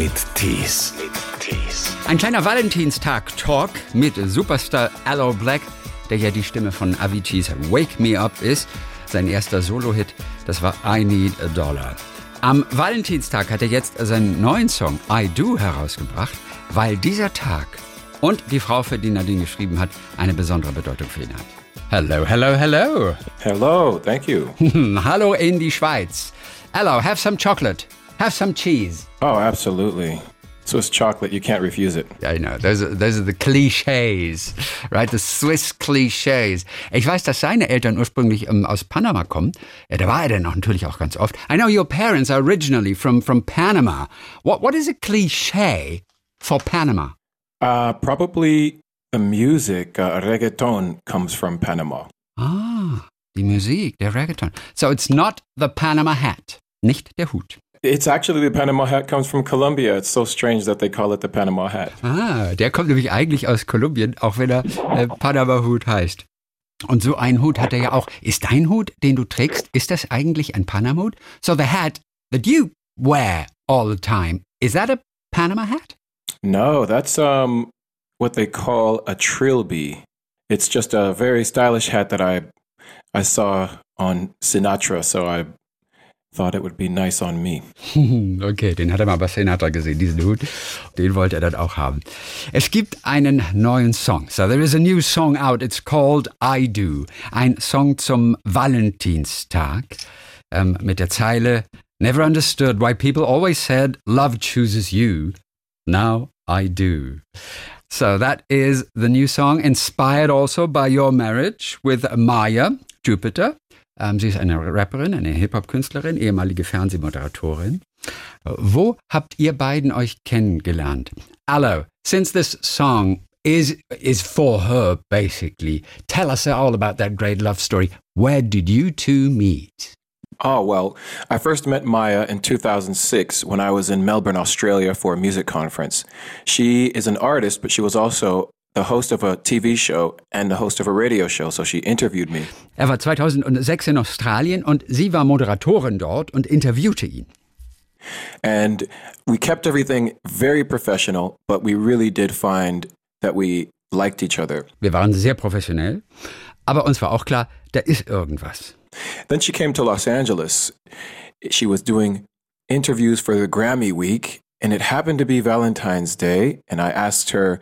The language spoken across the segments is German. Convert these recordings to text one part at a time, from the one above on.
mit Tees. Ein kleiner Valentinstag-Talk mit Superstar Aloe Black, der ja die Stimme von Avicii's Wake Me Up ist. Sein erster Solo-Hit, das war I Need a Dollar. Am Valentinstag hat er jetzt seinen neuen Song I Do herausgebracht, weil dieser Tag und die Frau, für die Nadine geschrieben hat, eine besondere Bedeutung für ihn hat. Hello, hello, hello. Hello, thank you. Hallo in die Schweiz. Hello, have some chocolate. Have some cheese. Oh, absolutely. Swiss chocolate, you can't refuse it. I know, those are, those are the cliches, right? The Swiss cliches. Ich weiß, dass seine Eltern ursprünglich um, aus Panama kommen. Ja, da war er dann auch natürlich auch ganz oft. I know your parents are originally from, from Panama. What, what is a cliche for Panama? Uh, probably the music, uh, reggaeton, comes from Panama. Ah, die Musik, der Reggaeton. So it's not the Panama hat, nicht der Hut. It's actually the Panama hat comes from Colombia. It's so strange that they call it the Panama hat. Ah, der kommt nämlich eigentlich aus Kolumbien, auch wenn er äh, Panama-Hut heißt. Und so einen Hut hat er ja auch. Ist dein Hut, den du trägst, ist das eigentlich ein Panama-Hut? So the hat that you wear all the time, is that a Panama hat? No, that's um what they call a trilby. It's just a very stylish hat that I I saw on Sinatra, so I thought it would be nice on me. Okay, den hat er mal bei Sinatra gesehen, diesen Hut. Den wollte er dann auch haben. Es gibt einen neuen Song. So there is a new song out. It's called I Do. Ein Song zum Valentinstag ähm, mit der Zeile Never understood why people always said love chooses you. Now I do. So that is the new song, inspired also by your marriage with Maya Jupiter. Ähm, sie ist eine Rapperin, eine Hip-Hop-Künstlerin, ehemalige Fernsehmoderatorin. Wo habt ihr beiden euch kennengelernt? Aloe, since this song is is for her basically, tell us all about that great love story. Where did you two meet? Oh, well, I first met Maya in 2006 when I was in Melbourne, Australia for a music conference. She is an artist, but she was also the host of a TV show and the host of a radio show, so she interviewed me. Er war 2006 in Australien und sie war Moderatorin dort und interviewte ihn. And we kept everything very professional, but we really did find that we liked each other. Wir waren sehr professionell, aber uns war auch klar, da ist irgendwas. Then she came to Los Angeles. She was doing interviews for the Grammy week, and it happened to be Valentine's Day. And I asked her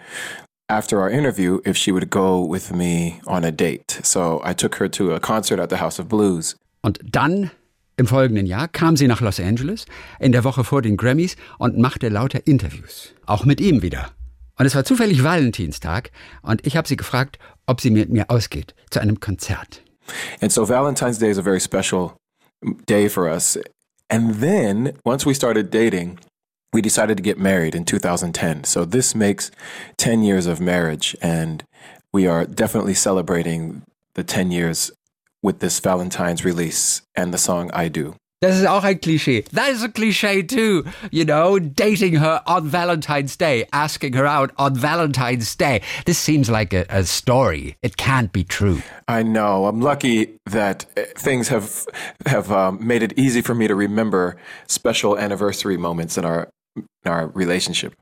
after our interview if she would go with me on a date. So I took her to a concert at the House of Blues. Und dann im folgenden Jahr kam sie nach Los Angeles in der Woche vor den Grammys und machte lauter Interviews. Auch mit ihm wieder. Und es war zufällig Valentinstag und ich habe sie gefragt, ob sie mit mir ausgeht zu einem Konzert. And so Valentine's Day is a very special day for us. And then once we started dating, we decided to get married in 2010. So this makes 10 years of marriage, and we are definitely celebrating the 10 years with this Valentine's release and the song I Do. Auch ein Klischee. That is a cliche too. You know, dating her on Valentine's Day, asking her out on Valentine's Day. This seems like a, a story. It can't be true. I know. I'm lucky that uh, things have have um, made it easy for me to remember special anniversary moments in our our relationship.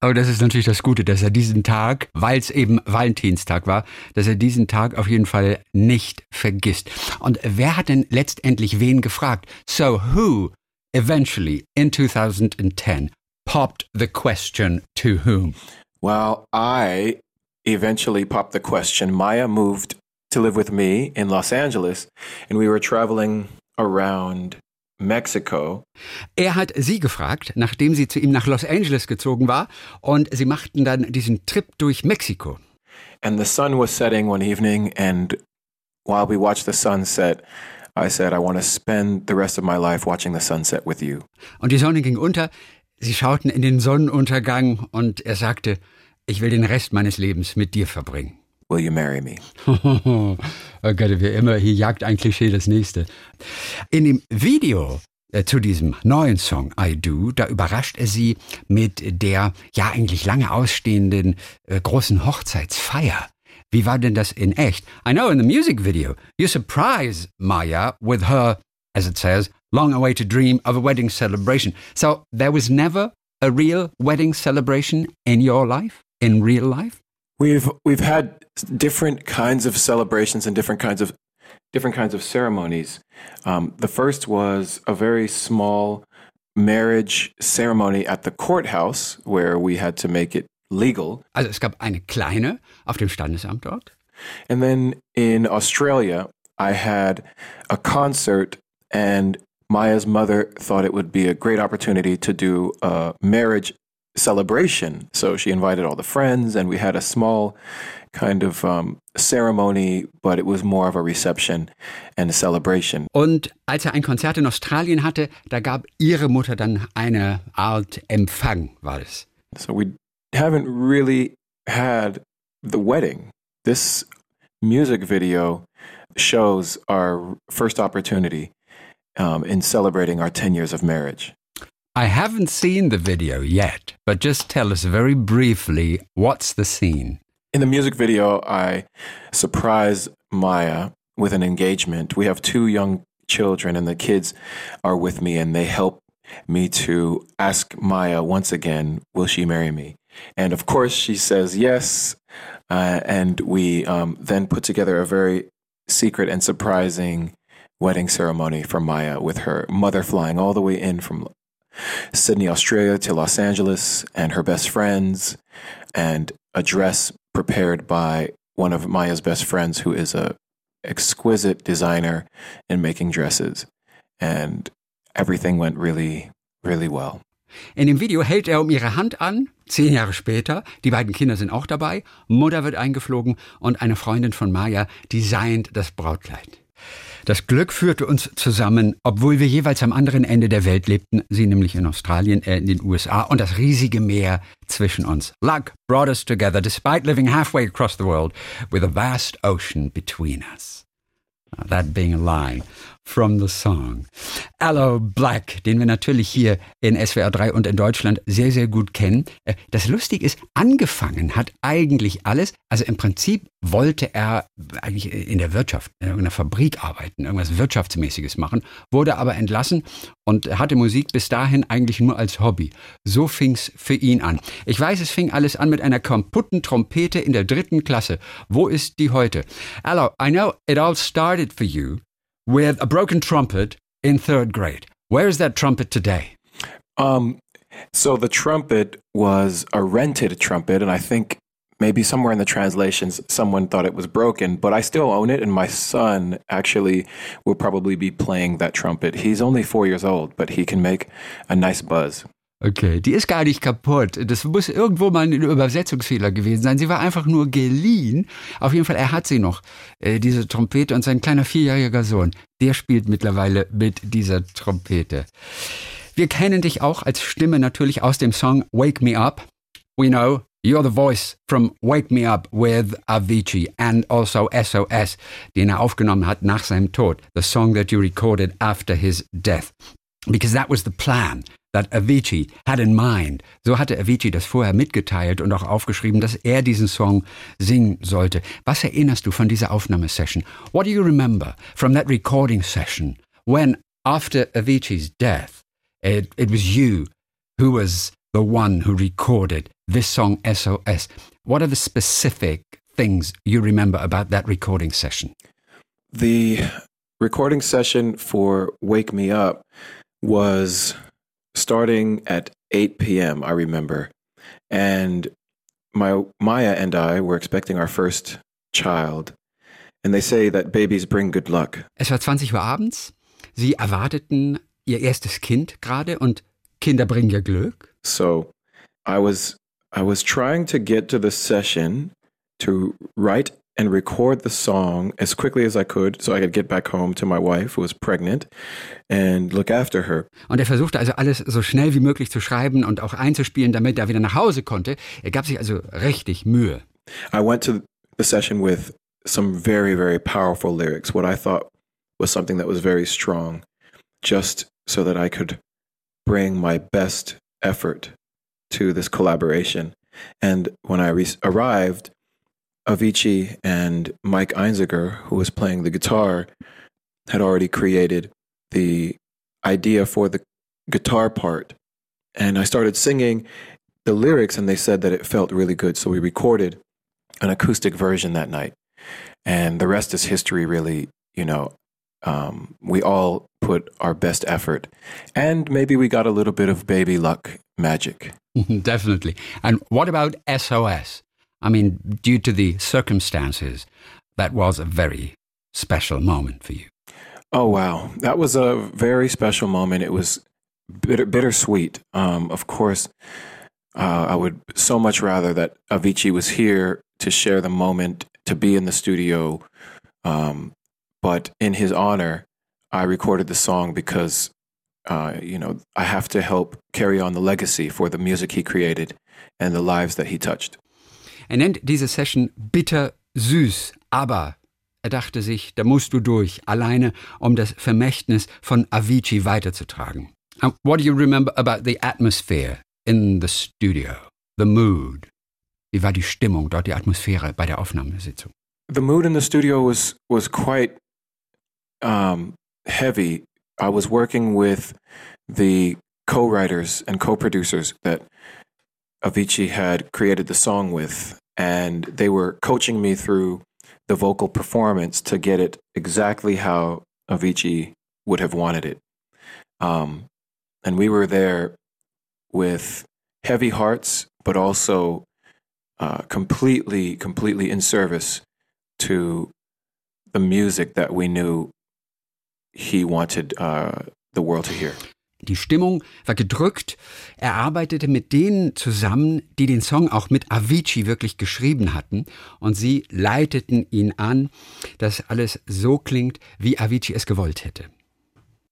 Aber das ist natürlich das Gute, dass er diesen Tag, weil es eben Valentinstag war, dass er diesen Tag auf jeden Fall nicht vergisst. Und wer hat denn letztendlich wen gefragt? So who eventually in 2010 popped the question to whom? Well, I eventually popped the question. Maya moved to live with me in Los Angeles, and we were traveling around Mexico. Er hat sie gefragt, nachdem sie zu ihm nach Los Angeles gezogen war, und sie machten dann diesen Trip durch Mexiko. And the sun was setting one evening, and while we watched the sunset, I said, I want to spend the rest of my life watching the sunset with you. Und die Sonne ging unter, sie schauten in den Sonnenuntergang, und er sagte, ich will den Rest meines Lebens mit dir verbringen. Will you marry me? oh Gott, wie immer, hier jagt ein Klischee das nächste. In dem Video äh, zu diesem neuen Song I Do, da überrascht er sie mit der ja eigentlich lange ausstehenden äh, großen Hochzeitsfeier. Wie war denn das in echt? I know in the music video, you surprise Maya with her, as it says, long awaited dream of a wedding celebration. So there was never a real wedding celebration in your life, in real life? We've we've had different kinds of celebrations and different kinds of different kinds of ceremonies. Um, the first was a very small marriage ceremony at the courthouse where we had to make it legal. Also es gab eine kleine auf dem Standesamt dort. And then in Australia, I had a concert and Maya's mother thought it would be a great opportunity to do a marriage celebration. So she invited all the friends, and we had a small kind of um, ceremony, but it was more of a reception and a celebration. Und als er ein Konzert in Australien hatte, da gab ihre Mutter dann eine Art Empfang, war es. So we haven't really had the wedding. This music video shows our first opportunity um, in celebrating our 10 years of marriage. I haven't seen the video yet, but just tell us very briefly what's the scene. In the music video, I surprise Maya with an engagement. We have two young children, and the kids are with me, and they help me to ask Maya once again, Will she marry me? And of course, she says yes. Uh, and we um, then put together a very secret and surprising wedding ceremony for Maya with her mother flying all the way in from Sydney, Australia to Los Angeles and her best friends and a dress prepared by one of Maya's best friends who is a exquisite designer in making dresses and everything went really really well. In dem Video hält er um ihre Hand an, zehn Jahre später. Die beiden Kinder sind auch dabei. Mutter wird eingeflogen und eine Freundin von Maya designt das Brautkleid. Das Glück führte uns zusammen, obwohl wir jeweils am anderen Ende der Welt lebten, sie nämlich in Australien, äh, in den USA und das riesige Meer zwischen uns. Luck brought us together despite living halfway across the world with a vast ocean between us. That being a line from the song. Hello Black, den wir natürlich hier in SWR 3 und in Deutschland sehr, sehr gut kennen. Äh, das Lustige ist, angefangen hat eigentlich alles, also im Prinzip wollte er eigentlich in der Wirtschaft, in einer Fabrik arbeiten, irgendwas Wirtschaftsmäßiges machen, wurde aber entlassen und hatte Musik bis dahin eigentlich nur als Hobby. So fing's für ihn an. Ich weiß, es fing alles an mit einer kaputten Trompete in der dritten Klasse. Wo ist die heute? Hello, I know it all started for you with a broken trumpet in third grade. Where is that trumpet today? Um, so the trumpet was a rented trumpet, and I think maybe somewhere in the translations someone thought it was broken, but I still own it, and my son actually will probably be playing that trumpet. He's only four years old, but he can make a nice buzz. Okay, die ist gar nicht kaputt. Das muss irgendwo mal ein Übersetzungsfehler gewesen sein. Sie war einfach nur geliehen. Auf jeden Fall, er hat sie noch, äh, diese Trompete. Und sein kleiner vierjähriger Sohn, der spielt mittlerweile mit dieser Trompete. Wir kennen dich auch als Stimme natürlich aus dem Song Wake Me Up. We know You're the voice from Wake Me Up with Avicii and also SOS, den er aufgenommen hat nach seinem Tod. The song that you recorded after his death. Because that was the plan that Avicii had in mind. So hatte Avicii das vorher mitgeteilt und auch aufgeschrieben, dass er diesen Song singen sollte. Was erinnerst du von dieser Aufnahmesession? What do you remember from that recording session when, after Avicii's death, it, it was you who was the one who recorded this song SOS? What are the specific things you remember about that recording session? The recording session for Wake Me Up was starting at 8 p.m., I remember. And my Maya and I were expecting our first child. And they say that babies bring good luck. Es war 20 Uhr abends. Sie erwarteten ihr erstes Kind gerade und Kinder bringen ja Glück. So I was I was trying to get to the session to write and record the song as quickly as I could so I could get back home to my wife who was pregnant and look after her. Und er versuchte also alles so schnell wie möglich zu schreiben und auch einzuspielen, damit er wieder nach Hause konnte. Er gab sich also richtig Mühe. I went to the session with some very very powerful lyrics, what I thought was something that was very strong just so that I could bring my best effort to this collaboration. And when I arrived, Avicii and Mike Einziger, who was playing the guitar, had already created the idea for the guitar part. And I started singing the lyrics, and they said that it felt really good. So we recorded an acoustic version that night. And the rest is history, really. You know, um, we all put our best effort. And maybe we got a little bit of baby luck magic. Definitely. And what about SOS? I mean, due to the circumstances, that was a very special moment for you. Oh, wow. That was a very special moment. It was bitter, bittersweet. Um, of course, uh, I would so much rather that Avicii was here to share the moment, to be in the studio. Um, but in his honor, I recorded the song because, uh, you know, I have to help carry on the legacy for the music he created and the lives that he touched. Er nennt diese Session bitter süß, aber er dachte sich, da musst du durch, alleine um das Vermächtnis von Avicii weiterzutragen. And what do you remember about the atmosphere in the studio? The mood? Wie war die Stimmung dort, die Atmosphäre bei der Aufnahmesitzung? The mood in the studio was was quite um, heavy. I was working with the co-writers and co-producers that Avicii had created the song with, and they were coaching me through the vocal performance to get it exactly how Avicii would have wanted it. Um, and we were there with heavy hearts, but also uh, completely, completely in service to the music that we knew he wanted uh, the world to hear. Die Stimmung war gedrückt. Er arbeitete mit denen zusammen, die den Song auch mit Avicii wirklich geschrieben hatten. Und sie leiteten ihn an, dass alles so klingt, wie Avicii es gewollt hätte.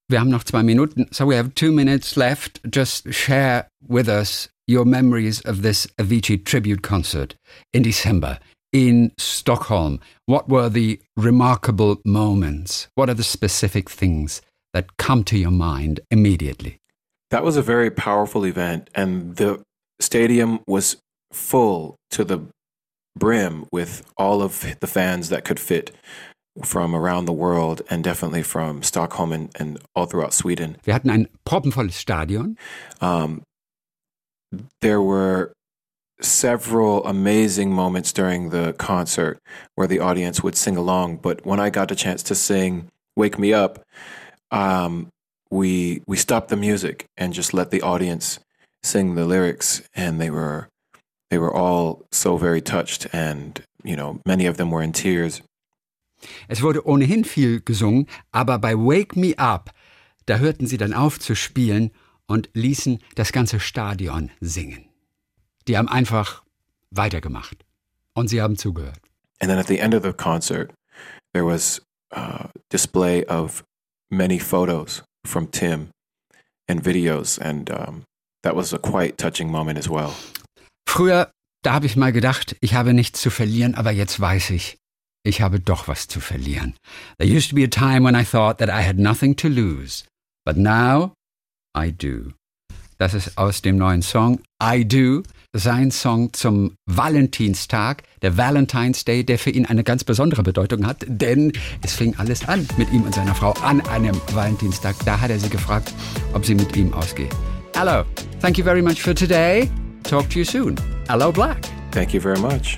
Wir haben noch zwei Minuten, so we have two minutes left. Just share with us your memories of this Avicii tribute concert in December in Stockholm. What were the remarkable moments? What are the specific things that come to your mind immediately? That was a very powerful event, and the stadium was full to the brim with all of the fans that could fit from around the world and definitely from Stockholm and, and all throughout Sweden. Wir hatten ein proppenvolles Stadion. Um, there were several amazing moments during the concert where the audience would sing along. But when I got a chance to sing "Wake Me Up," um, we we stopped the music and just let the audience sing the lyrics, and they were they were all so very touched, and you know many of them were in tears. Es wurde ohnehin viel gesungen, aber bei Wake Me Up, da hörten sie dann auf zu spielen und ließen das ganze Stadion singen. Die haben einfach weitergemacht und sie haben zugehört. And then at the end of the concert, there was a display of many photos from Tim and videos, and um, that was a quite touching moment as well. Früher, da habe ich mal gedacht, ich habe nichts zu verlieren, aber jetzt weiß ich, ich habe doch was zu verlieren. There used to be a time when I thought that I had nothing to lose, but now I do. Das ist aus dem neuen Song I Do, sein Song zum Valentinstag, der Valentine's Day, der für ihn eine ganz besondere Bedeutung hat, denn es fing alles an mit ihm und seiner Frau an einem Valentinstag. Da hat er sie gefragt, ob sie mit ihm ausgeht. Hello, thank you very much for today. Talk to you soon. Hello, Black. Thank you very much.